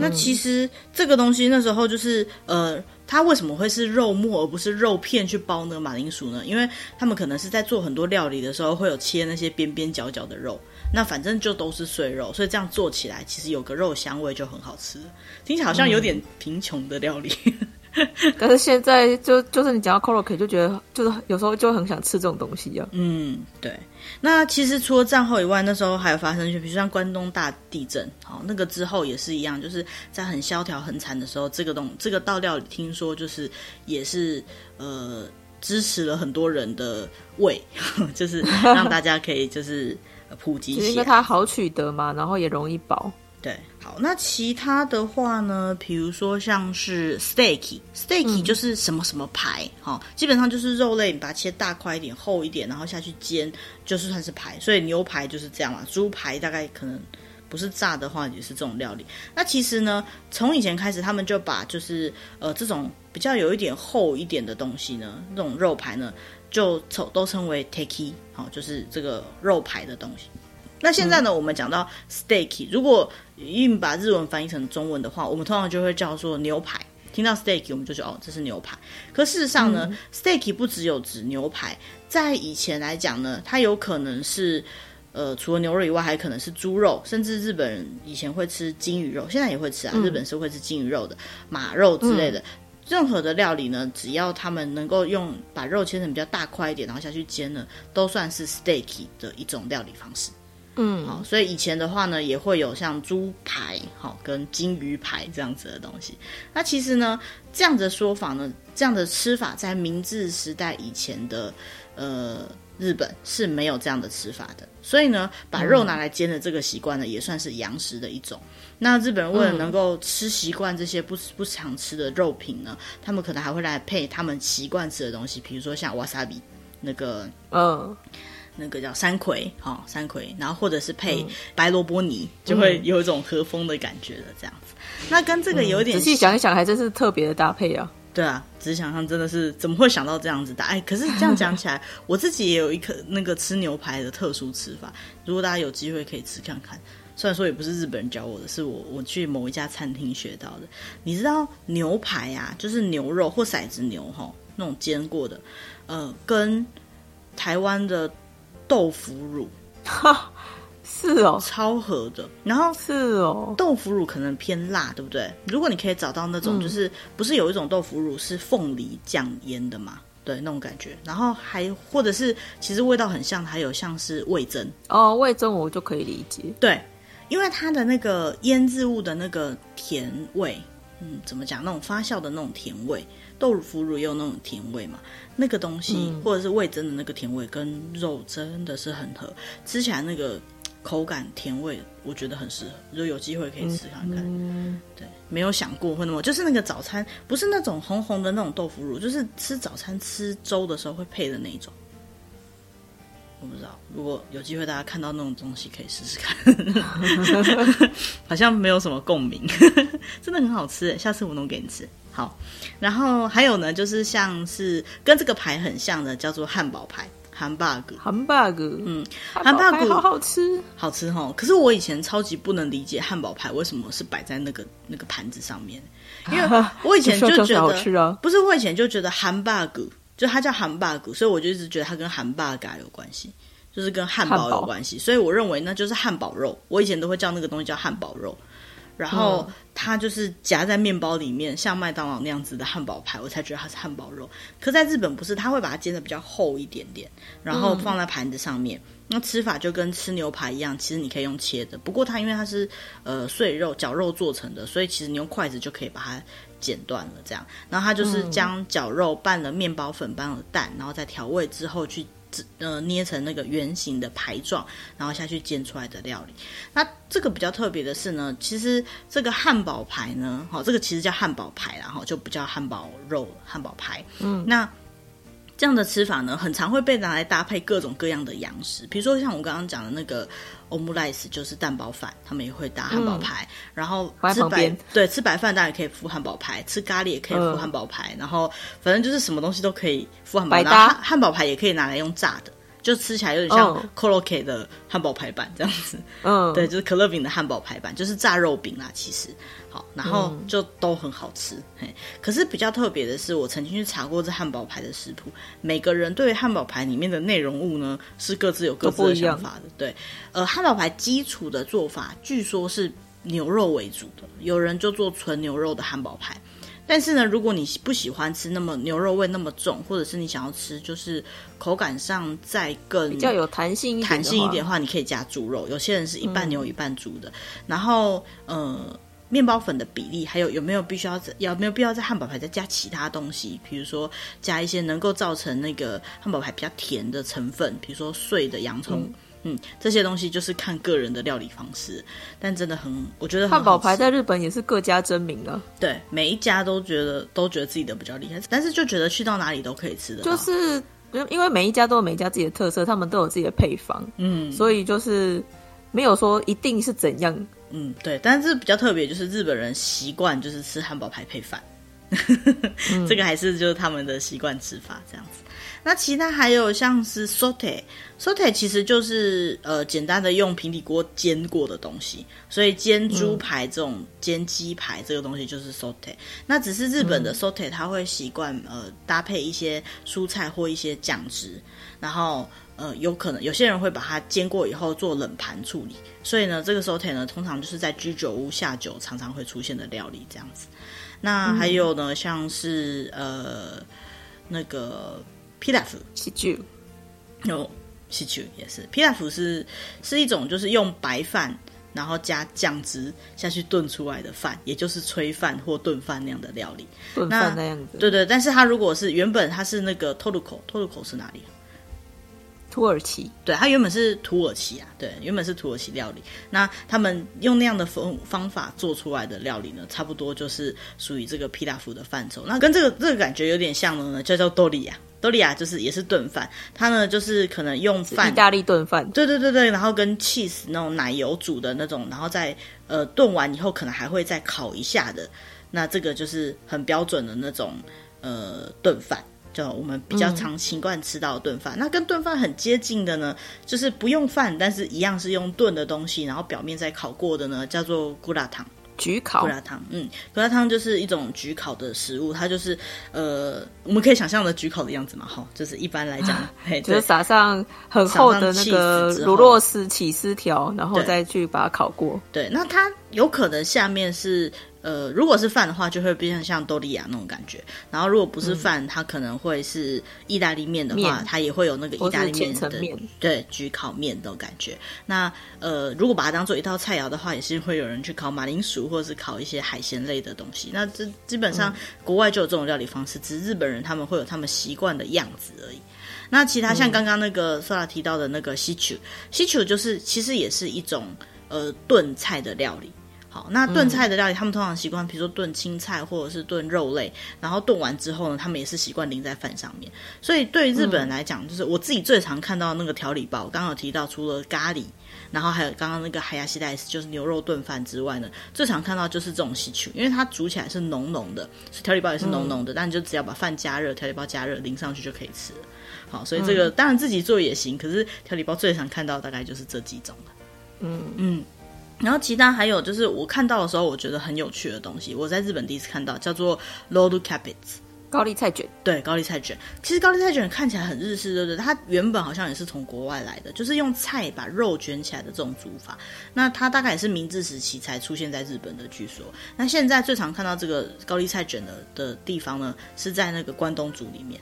那其实这个东西那时候就是，呃，它为什么会是肉末而不是肉片去包那个马铃薯呢？因为他们可能是在做很多料理的时候会有切那些边边角角的肉，那反正就都是碎肉，所以这样做起来其实有个肉香味就很好吃。听起来好像有点贫穷的料理。嗯 <laughs> 但是现在就就是你讲到 Korokke 就觉得就是有时候就很想吃这种东西啊。嗯，对。那其实除了战后以外，那时候还有发生，就比如像关东大地震，好，那个之后也是一样，就是在很萧条、很惨的时候，这个东这个道料听说就是也是呃支持了很多人的胃，<laughs> 就是让大家可以就是普及起来，因为它好取得嘛，然后也容易饱。对，好，那其他的话呢？比如说像是 steak，steak 就是什么什么排，哈、嗯，基本上就是肉类，你把它切大块一点、厚一点，然后下去煎，就是算是排。所以牛排就是这样嘛，猪排大概可能不是炸的话，也是这种料理。那其实呢，从以前开始，他们就把就是呃这种比较有一点厚一点的东西呢，这种肉排呢，就称都称为 t a k i 好，就是这个肉排的东西。那现在呢，嗯、我们讲到 steak，如果硬把日文翻译成中文的话，我们通常就会叫做牛排。听到 steak，我们就觉得哦，这是牛排。可事实上呢、嗯、steak 不只有指牛排，在以前来讲呢，它有可能是呃，除了牛肉以外，还可能是猪肉，甚至日本人以前会吃鲸鱼肉，现在也会吃啊。嗯、日本是会吃鲸鱼肉的，马肉之类的，嗯、任何的料理呢，只要他们能够用把肉切成比较大块一点，然后下去煎呢，都算是 steak 的一种料理方式。嗯，好，所以以前的话呢，也会有像猪排，好，跟金鱼排这样子的东西。那其实呢，这样的说法呢，这样的吃法，在明治时代以前的呃日本是没有这样的吃法的。所以呢，把肉拿来煎的这个习惯呢，也算是洋食的一种。那日本人为了能够吃习惯这些不不常吃的肉品呢，他们可能还会来配他们习惯吃的东西，比如说像 wasabi 那个，嗯。那个叫山葵，哈、哦，山葵，然后或者是配白萝卜泥，嗯、就会有一种和风的感觉的这样子。嗯、那跟这个有点，仔细想一想，还真是特别的搭配啊。对啊，只是想象真的是怎么会想到这样子的？哎，可是这样讲起来，<laughs> 我自己也有一颗那个吃牛排的特殊吃法。如果大家有机会可以吃看看，虽然说也不是日本人教我的，是我我去某一家餐厅学到的。你知道牛排啊，就是牛肉或骰子牛哈，那种煎过的，呃，跟台湾的。豆腐乳，哈是哦，超合的。然后是哦，豆腐乳可能偏辣，对不对？如果你可以找到那种，就是不是有一种豆腐乳是凤梨酱腌的嘛？对，那种感觉。然后还或者是其实味道很像，还有像是味增哦，味增我就可以理解。对，因为它的那个腌制物的那个甜味，嗯，怎么讲？那种发酵的那种甜味。豆腐乳也有那种甜味嘛，那个东西、嗯、或者是味增的那个甜味跟肉真的是很合，吃起来那个口感甜味，我觉得很适合。如果有机会可以吃看看。嗯、对，没有想过会那么，就是那个早餐不是那种红红的那种豆腐乳，就是吃早餐吃粥的时候会配的那一种。我不知道，如果有机会大家看到那种东西可以试试看，<laughs> 好像没有什么共鸣，真的很好吃，下次我弄给你吃。好，然后还有呢，就是像是跟这个牌很像的，叫做汉堡排 （Hamburg）。嗯，Hamburg 好好吃，好吃哈。可是我以前超级不能理解汉堡排为什么是摆在那个那个盘子上面，因为我以前就觉得，好吃啊、不是我以前就觉得 Hamburg 就它叫 Hamburg，所以我就一直觉得它跟 Hamburger 有关系，就是跟汉堡有关系，所以我认为那就是汉堡肉。我以前都会叫那个东西叫汉堡肉。然后它就是夹在面包里面，像麦当劳那样子的汉堡排，我才觉得它是汉堡肉。可在日本不是，它会把它煎的比较厚一点点，然后放在盘子上面。嗯、那吃法就跟吃牛排一样，其实你可以用切的。不过它因为它是呃碎肉绞肉做成的，所以其实你用筷子就可以把它剪断了。这样，然后它就是将绞肉拌了面包粉，拌了蛋，然后再调味之后去。呃，捏成那个圆形的排状，然后下去煎出来的料理。那这个比较特别的是呢，其实这个汉堡排呢，哈，这个其实叫汉堡排，然后就不叫汉堡肉、汉堡排。嗯，那。这样的吃法呢，很常会被拿来搭配各种各样的洋食，比如说像我刚刚讲的那个 omelette 就是蛋包饭，他们也会搭汉堡排。嗯、然后吃白对吃白饭当然也可以敷汉堡排，吃咖喱也可以敷汉堡排。嗯、然后反正就是什么东西都可以敷汉堡排。搭汉堡排也可以拿来用炸的，就吃起来有点像 Korokke 的汉堡排版这样子。嗯，对，就是可乐饼的汉堡排版，就是炸肉饼啦，其实。好，然后就都很好吃，嗯、嘿。可是比较特别的是，我曾经去查过这汉堡排的食谱，每个人对汉堡排里面的内容物呢，是各自有各自的想法的。对，呃，汉堡排基础的做法，据说是牛肉为主的，有人就做纯牛肉的汉堡排。但是呢，如果你不喜欢吃那么牛肉味那么重，或者是你想要吃就是口感上再更比较有弹性弹性一点的话，你可以加猪肉。有些人是一半牛一半猪的，嗯、然后呃。面包粉的比例，还有有没有必须要有没有必要在汉堡排再加其他东西？比如说加一些能够造成那个汉堡排比较甜的成分，比如说碎的洋葱，嗯，嗯，这些东西就是看个人的料理方式。但真的很，我觉得汉堡排在日本也是各家争鸣啊。对，每一家都觉得都觉得自己的比较厉害，但是就觉得去到哪里都可以吃的。就是因为每一家都有每一家自己的特色，他们都有自己的配方，嗯，所以就是没有说一定是怎样。嗯，对，但是比较特别，就是日本人习惯就是吃汉堡排配饭，嗯、<laughs> 这个还是就是他们的习惯吃法这样子。那其他还有像是 sote，sote 其实就是呃简单的用平底锅煎过的东西，所以煎猪排这种、嗯、煎鸡排这个东西就是 sote。那只是日本的 sote，他会习惯呃搭配一些蔬菜或一些酱汁，然后。呃，有可能有些人会把它煎过以后做冷盘处理，所以呢，这个 sote 呢，通常就是在居酒屋下酒常常会出现的料理这样子。那还有呢，嗯、像是呃那个 pilaf 喜剧，有喜剧也是 pilaf 是是一种就是用白饭然后加酱汁下去炖出来的饭，也就是炊饭或炖饭那样的料理。炖饭那样子，对对，但是它如果是原本它是那个 toruko，toruko 是哪里？土耳其，对，它原本是土耳其啊，对，原本是土耳其料理。那他们用那样的方方法做出来的料理呢，差不多就是属于这个皮拉夫的范畴。那跟这个这个感觉有点像的呢，叫叫多利亚，多利亚就是也是炖饭，它呢就是可能用饭，意大利炖饭，对对对对，然后跟 cheese 那种奶油煮的那种，然后再呃炖完以后可能还会再烤一下的，那这个就是很标准的那种呃炖饭。就我们比较常习惯吃到的炖饭，嗯、那跟炖饭很接近的呢，就是不用饭，但是一样是用炖的东西，然后表面再烤过的呢，叫做咕辣汤。焗烤胡辣汤，嗯，胡辣汤就是一种焗烤的食物，它就是呃，我们可以想象的焗烤的样子嘛，哈，就是一般来讲，嘿就是撒上很厚的那个乳酪丝起司条，然后再去把它烤过。对，那它有可能下面是。呃，如果是饭的话，就会变成像多利亚那种感觉。然后，如果不是饭，嗯、它可能会是意大利面的话，它也会有那个意大利面的面对焗烤面的感觉。那呃，如果把它当做一道菜肴的话，也是会有人去烤马铃薯或者是烤一些海鲜类的东西。那这基本上国外就有这种料理方式，只是日本人他们会有他们习惯的样子而已。那其他像刚刚那个 Sora 提到的那个西球，西球就是其实也是一种呃炖菜的料理。好，那炖菜的料理，他们通常习惯，比如说炖青菜或者是炖肉类，然后炖完之后呢，他们也是习惯淋在饭上面。所以对于日本人来讲，就是我自己最常看到那个调理包，刚刚有提到，除了咖喱，然后还有刚刚那个海牙西代斯，就是牛肉炖饭之外呢，最常看到就是这种西曲，因为它煮起来是浓浓的，调理包也是浓浓的，但你就只要把饭加热，调理包加热淋上去就可以吃了。好，所以这个当然自己做也行，可是调理包最常看到大概就是这几种了。嗯嗯。然后其他还有就是我看到的时候，我觉得很有趣的东西，我在日本第一次看到，叫做 rolled cabbage 高丽菜卷。对，高丽菜卷。其实高丽菜卷看起来很日式，对不对？它原本好像也是从国外来的，就是用菜把肉卷起来的这种煮法。那它大概也是明治时期才出现在日本的，据说。那现在最常看到这个高丽菜卷的的地方呢，是在那个关东煮里面。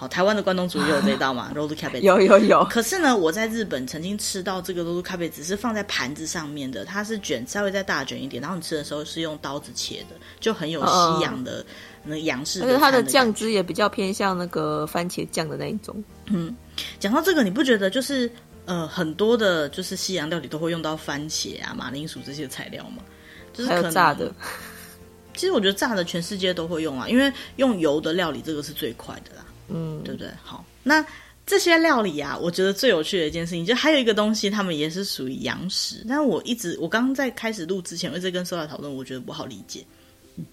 好，台湾的关东煮也有这道嘛？<laughs> rolled cabbage 有有有。可是呢，我在日本曾经吃到这个 rolled cabbage 只是放在盘子上面的，它是卷稍微再大卷一点，然后你吃的时候是用刀子切的，就很有西洋的、嗯、那洋式的。而且它的酱汁也比较偏向那个番茄酱的那一种。嗯，讲到这个，你不觉得就是呃很多的，就是西洋料理都会用到番茄啊、马铃薯这些材料吗？就是可能炸的。其实我觉得炸的全世界都会用啊，因为用油的料理这个是最快的啦。嗯，对不对？好，那这些料理啊，我觉得最有趣的一件事情，就还有一个东西，他们也是属于洋食。但我一直，我刚刚在开始录之前，我一直跟 Sola 讨论，我觉得不好理解。嗯，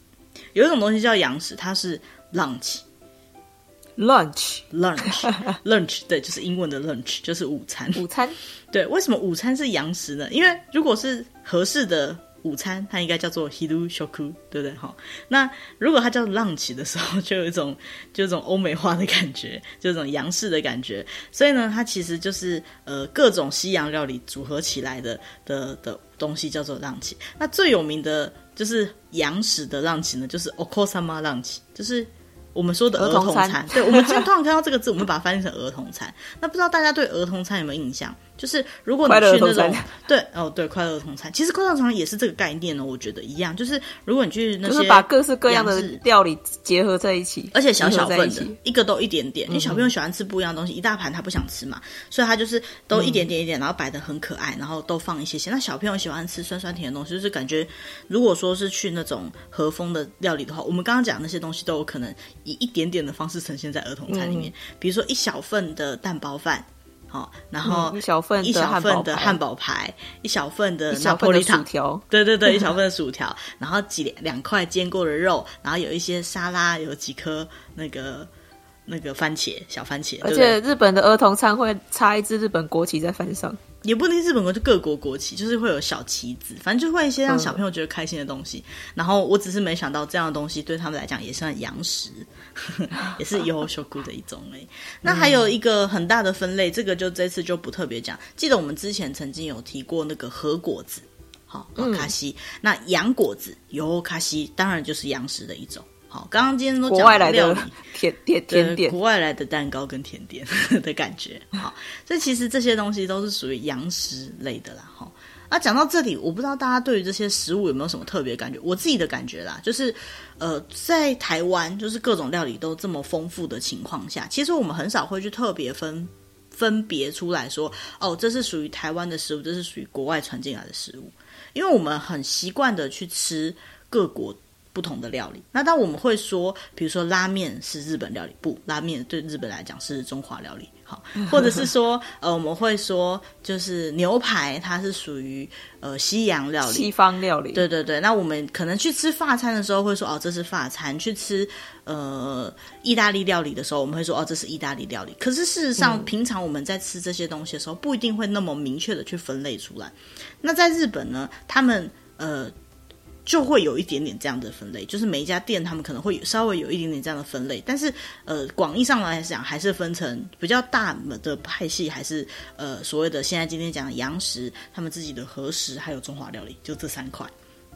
有一种东西叫洋食，它是 lunch，lunch，lunch，lunch，<laughs> 对，就是英文的 lunch，就是午餐。午餐，对，为什么午餐是洋食呢？因为如果是合适的。午餐它应该叫做 hiru shoku，对不对？哈，那如果它叫 lunch 的时候，就有一种 <laughs> 就有一种欧美化的感觉，就一种洋式的感觉。所以呢，它其实就是呃各种西洋料理组合起来的的的东西，叫做 lunch。那最有名的就是洋式的 lunch 呢，就是 okosama lunch，就是。我们说的儿童餐，对，我们今天通常看到这个字，我们把它翻译成儿童餐。那不知道大家对儿童餐有没有印象？就是如果你去那种，对哦，对，快乐儿童餐，其实快乐儿童餐也是这个概念呢。我觉得一样，就是如果你去那些，就是把各式各样的料理结合在一起，而且小小份的，一个都一点点。因为小朋友喜欢吃不一样的东西，一大盘他不想吃嘛，所以他就是都一点点一点，然后摆的很可爱，然后都放一些些。那小朋友喜欢吃酸酸甜的东西，就是感觉如果说是去那种和风的料理的话，我们刚刚讲那些东西都有可能。以一点点的方式呈现在儿童餐里面，嗯、比如说一小份的蛋包饭，好，然后一小份一小份的汉堡排，一小份的拿破里薯条，对对对，<laughs> 一小份的薯条，然后几两块煎过的肉，然后有一些沙拉，有几颗那个那个番茄小番茄，而且日本的儿童餐会插一支日本国旗在饭上。也不一定日本国，就各国国旗，就是会有小旗子，反正就会一些让小朋友觉得开心的东西。嗯、然后我只是没想到这样的东西对他们来讲也算洋食，<laughs> 也是优秀菇的一种诶。嗯、那还有一个很大的分类，这个就这次就不特别讲。记得我们之前曾经有提过那个和果子，好，卡西。嗯、那洋果子，优卡西，当然就是洋食的一种。好，刚刚今天都讲外来的，甜点甜点，国外来的蛋糕跟甜点 <laughs> 的感觉。好，所以其实这些东西都是属于洋食类的啦。哈，那讲到这里，我不知道大家对于这些食物有没有什么特别感觉？我自己的感觉啦，就是呃，在台湾，就是各种料理都这么丰富的情况下，其实我们很少会去特别分分别出来说，哦，这是属于台湾的食物，这是属于国外传进来的食物，因为我们很习惯的去吃各国。不同的料理，那当我们会说，比如说拉面是日本料理，不，拉面对日本来讲是中华料理，好，或者是说，呃，我们会说，就是牛排它是属于呃西洋料理，西方料理，对对对。那我们可能去吃法餐的时候会说，哦，这是法餐；去吃呃意大利料理的时候，我们会说，哦，这是意大利料理。可是事实上，嗯、平常我们在吃这些东西的时候，不一定会那么明确的去分类出来。那在日本呢，他们呃。就会有一点点这样的分类，就是每一家店他们可能会稍微有一点点这样的分类，但是呃，广义上来讲还是分成比较大的派系，还是呃所谓的现在今天讲的洋食，他们自己的和食，还有中华料理，就这三块。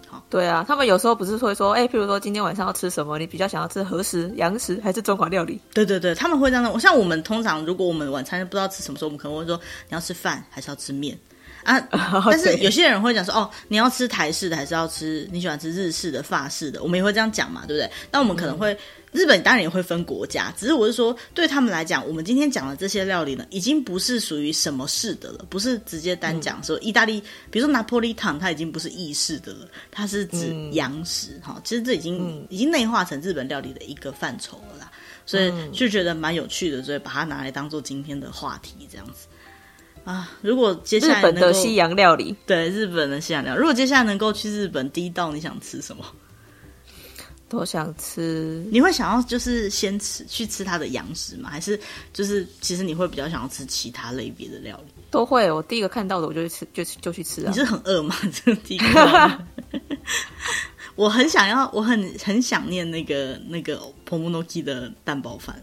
好，对啊，他们有时候不是会说，哎，譬如说今天晚上要吃什么，你比较想要吃和食、洋食还是中华料理？对对对，他们会这样的。像我们通常如果我们晚餐不知道吃什么时候，我们可能会说你要吃饭还是要吃面。啊，<laughs> 但是有些人会讲说，哦，你要吃台式的，还是要吃你喜欢吃日式的、法式的？我们也会这样讲嘛，对不对？那我们可能会，嗯、日本当然也会分国家，只是我是说，对他们来讲，我们今天讲的这些料理呢，已经不是属于什么式的了，不是直接单讲说意大利，比如说拿破里汤，它已经不是意式的了，它是指洋食哈、嗯。其实这已经、嗯、已经内化成日本料理的一个范畴了啦，所以就觉得蛮有趣的，所以把它拿来当做今天的话题这样子。啊！如果接下来日本的西洋料理，对日本的西洋料理，如果接下来能够去日本，第一道你想吃什么？都想吃。你会想要就是先吃去吃它的洋食吗？还是就是其实你会比较想要吃其他类别的料理？都会。我第一个看到的，我就去吃，就就去吃啊。你是很饿吗？<laughs> 这第一个，<laughs> 我很想要，我很很想念那个那个 Pomonoki 的蛋包饭。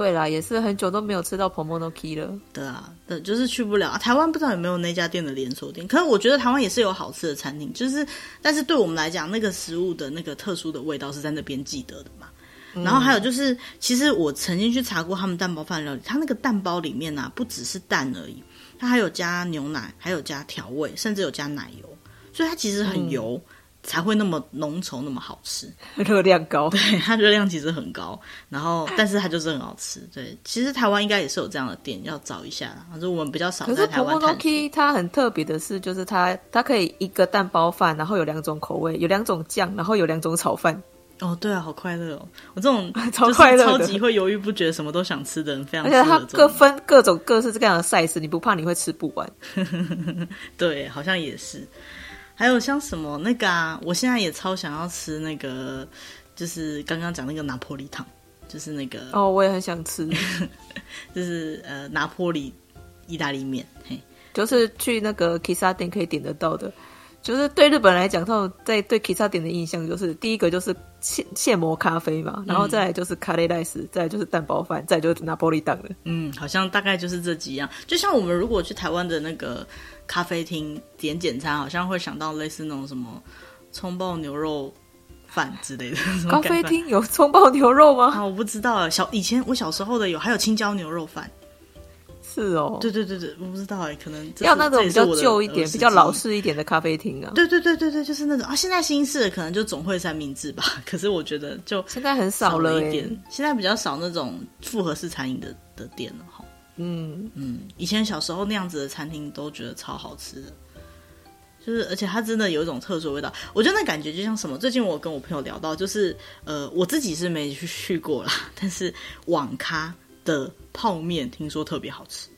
对啦，也是很久都没有吃到 Pomonoki 了。对啊，对，就是去不了。台湾不知道有没有那家店的连锁店，可是我觉得台湾也是有好吃的餐厅。就是，但是对我们来讲，那个食物的那个特殊的味道是在那边记得的嘛。嗯、然后还有就是，其实我曾经去查过他们蛋包饭料理，它那个蛋包里面啊，不只是蛋而已，它还有加牛奶，还有加调味，甚至有加奶油，所以它其实很油。嗯才会那么浓稠，那么好吃，<laughs> 热量高。对，它热量其实很高，然后但是它就是很好吃。对，其实台湾应该也是有这样的店，要找一下。反正我们比较少在台湾。可是 Pomonoki 它很特别的是，就是它它可以一个蛋包饭，然后有两种口味，有两种酱，然后有两种炒饭。哦，对啊，好快乐哦！我这种 <laughs> 超快乐、超级会犹豫不决、什么都想吃的人，非常。而且它各分各种各式各样的 size，你不怕你会吃不完？<laughs> 对，好像也是。还有像什么那个啊，我现在也超想要吃那个，就是刚刚讲那个拿破里汤，就是那个哦，我也很想吃，<laughs> 就是呃拿破里意大利面，嘿，就是去那个 Kissa 店可以点得到的。就是对日本来讲，他们在对 Kissa 店的印象就是第一个就是现现磨咖啡嘛，然后再来就是卡雷莱斯，再来就是蛋包饭，再来就是拿坡里汤了。嗯，好像大概就是这几样。就像我们如果去台湾的那个。咖啡厅点简餐，好像会想到类似那种什么葱爆牛肉饭之类的。<laughs> 咖啡厅有葱爆牛肉吗？啊，我不知道。小以前我小时候的有，还有青椒牛肉饭。是哦，对对对对，我不知道哎，可能要那种比较旧一点、比较老式一点的咖啡厅啊。对对对对对，就是那种啊。现在新式的可能就总会三明治吧，<laughs> 可是我觉得就现在很少了一点。现在比较少那种复合式餐饮的的店了哈。嗯嗯，以前小时候那样子的餐厅都觉得超好吃的，就是而且它真的有一种特殊味道。我觉得那感觉就像什么？最近我跟我朋友聊到，就是呃，我自己是没去去过啦，<laughs> 但是网咖的泡面听说特别好吃。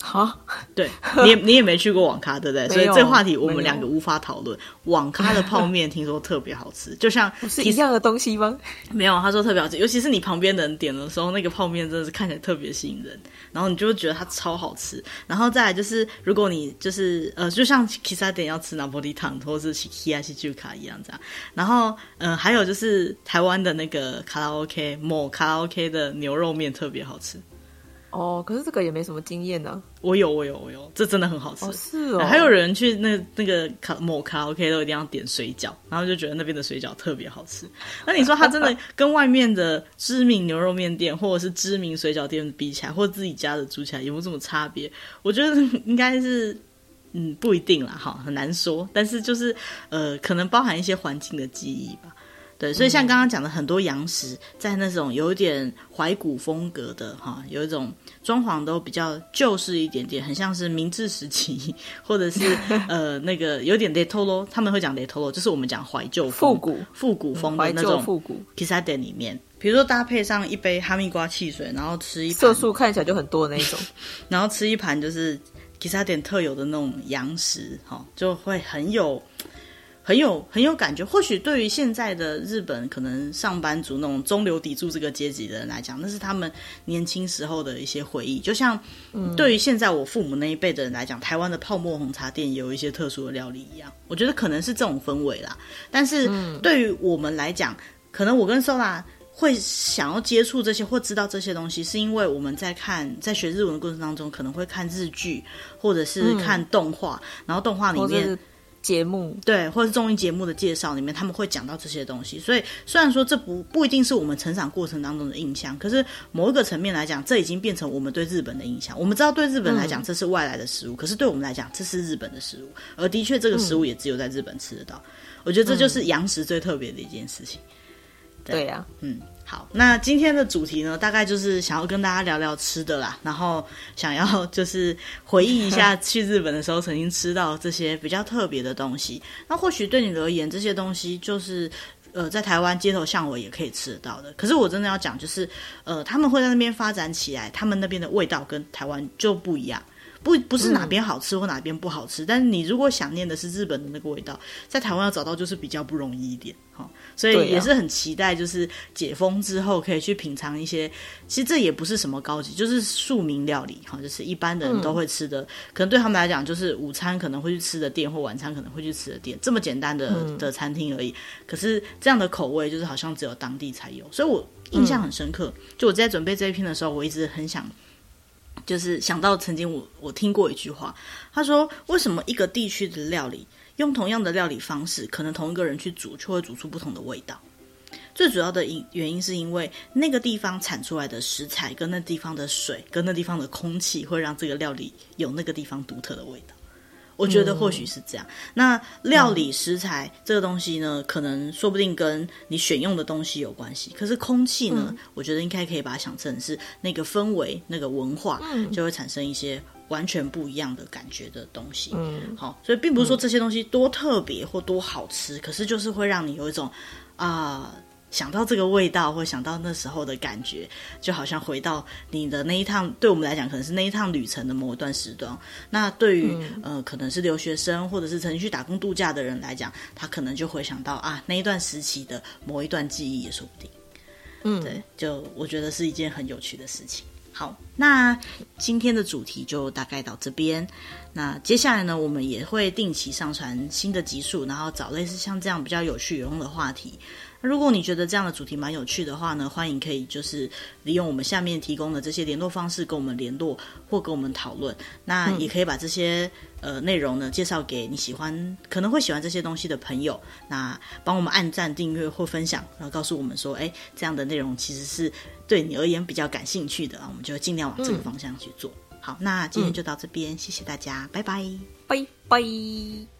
好，<laughs> 对，你也你也没去过网咖，对不对？所以这话题我们两个无法讨论。网咖的泡面听说特别好吃，就像是一样的东西吗？<laughs> 没有，他说特别好吃，尤其是你旁边的人点的时候，那个泡面真的是看起来特别吸引人，然后你就会觉得它超好吃。然后再来就是，如果你就是呃，就像其他店要吃拿坡里汤或者是 Hiyashi Juka 一样这样。然后嗯、呃，还有就是台湾的那个卡拉 OK 某卡拉 OK 的牛肉面特别好吃。哦，可是这个也没什么经验呢、啊。我有，我有，我有，这真的很好吃。哦是哦，还有人去那那个卡某卡拉 OK 都一定要点水饺，然后就觉得那边的水饺特别好吃。那你说它真的跟外面的知名牛肉面店或者是知名水饺店比起来，或者自己家的煮起来有没有这么差别？我觉得应该是，嗯，不一定啦，哈，很难说。但是就是呃，可能包含一些环境的记忆吧。对，所以像刚刚讲的很多洋食，在那种有点怀古风格的哈，有一种装潢都比较旧式一点点，很像是明治时期，<laughs> 或者是 <laughs> 呃那个有点雷托罗，他们会讲雷托罗，就是我们讲怀旧风、复古、复古风的那种复古。披萨店里面，比如说搭配上一杯哈密瓜汽水，然后吃一盘色素看起来就很多的那种，<laughs> 然后吃一盘就是披萨店特有的那种洋食，哈，就会很有。很有很有感觉。或许对于现在的日本可能上班族那种中流砥柱这个阶级的人来讲，那是他们年轻时候的一些回忆。就像对于现在我父母那一辈的人来讲，台湾的泡沫红茶店也有一些特殊的料理一样。我觉得可能是这种氛围啦。但是对于我们来讲，可能我跟 Sola 会想要接触这些或知道这些东西，是因为我们在看在学日文的过程当中，可能会看日剧或者是看动画，嗯、然后动画里面节目对，或者是综艺节目的介绍里面，他们会讲到这些东西。所以虽然说这不不一定是我们成长过程当中的印象，可是某一个层面来讲，这已经变成我们对日本的印象。我们知道对日本来讲这是外来的食物，嗯、可是对我们来讲这是日本的食物，而的确这个食物也只有在日本吃得到。嗯、我觉得这就是洋食最特别的一件事情。对呀，嗯，好，那今天的主题呢，大概就是想要跟大家聊聊吃的啦，然后想要就是回忆一下去日本的时候曾经吃到这些比较特别的东西。那或许对你而言，这些东西就是呃，在台湾街头巷尾也可以吃得到的。可是我真的要讲，就是呃，他们会在那边发展起来，他们那边的味道跟台湾就不一样。不不是哪边好吃或哪边不好吃，嗯、但是你如果想念的是日本的那个味道，在台湾要找到就是比较不容易一点，哈，所以也是很期待，就是解封之后可以去品尝一些，其实这也不是什么高级，就是庶民料理，哈，就是一般的人都会吃的，嗯、可能对他们来讲就是午餐可能会去吃的店或晚餐可能会去吃的店，这么简单的、嗯、的餐厅而已。可是这样的口味就是好像只有当地才有，所以我印象很深刻。嗯、就我在准备这一篇的时候，我一直很想。就是想到曾经我我听过一句话，他说：“为什么一个地区的料理用同样的料理方式，可能同一个人去煮，却会煮出不同的味道？最主要的因原因是因为那个地方产出来的食材，跟那地方的水，跟那地方的空气，会让这个料理有那个地方独特的味道。”我觉得或许是这样。嗯、那料理食材这个东西呢，可能说不定跟你选用的东西有关系。可是空气呢，嗯、我觉得应该可以把它想成是那个氛围、那个文化，就会产生一些完全不一样的感觉的东西。嗯，好，所以并不是说这些东西多特别或多好吃，可是就是会让你有一种啊。呃想到这个味道，或想到那时候的感觉，就好像回到你的那一趟。对我们来讲，可能是那一趟旅程的某一段时段。那对于、嗯、呃，可能是留学生或者是曾经去打工度假的人来讲，他可能就回想到啊，那一段时期的某一段记忆也说不定。嗯，对，就我觉得是一件很有趣的事情。好，那今天的主题就大概到这边。那接下来呢，我们也会定期上传新的集数，然后找类似像这样比较有趣有用的话题。那如果你觉得这样的主题蛮有趣的话呢，欢迎可以就是利用我们下面提供的这些联络方式跟我们联络或跟我们讨论。那也可以把这些呃内容呢介绍给你喜欢可能会喜欢这些东西的朋友，那帮我们按赞、订阅或分享，然后告诉我们说，哎，这样的内容其实是对你而言比较感兴趣的啊，我们就尽量往这个方向去做。好，那今天就到这边，谢谢大家，拜拜，拜拜。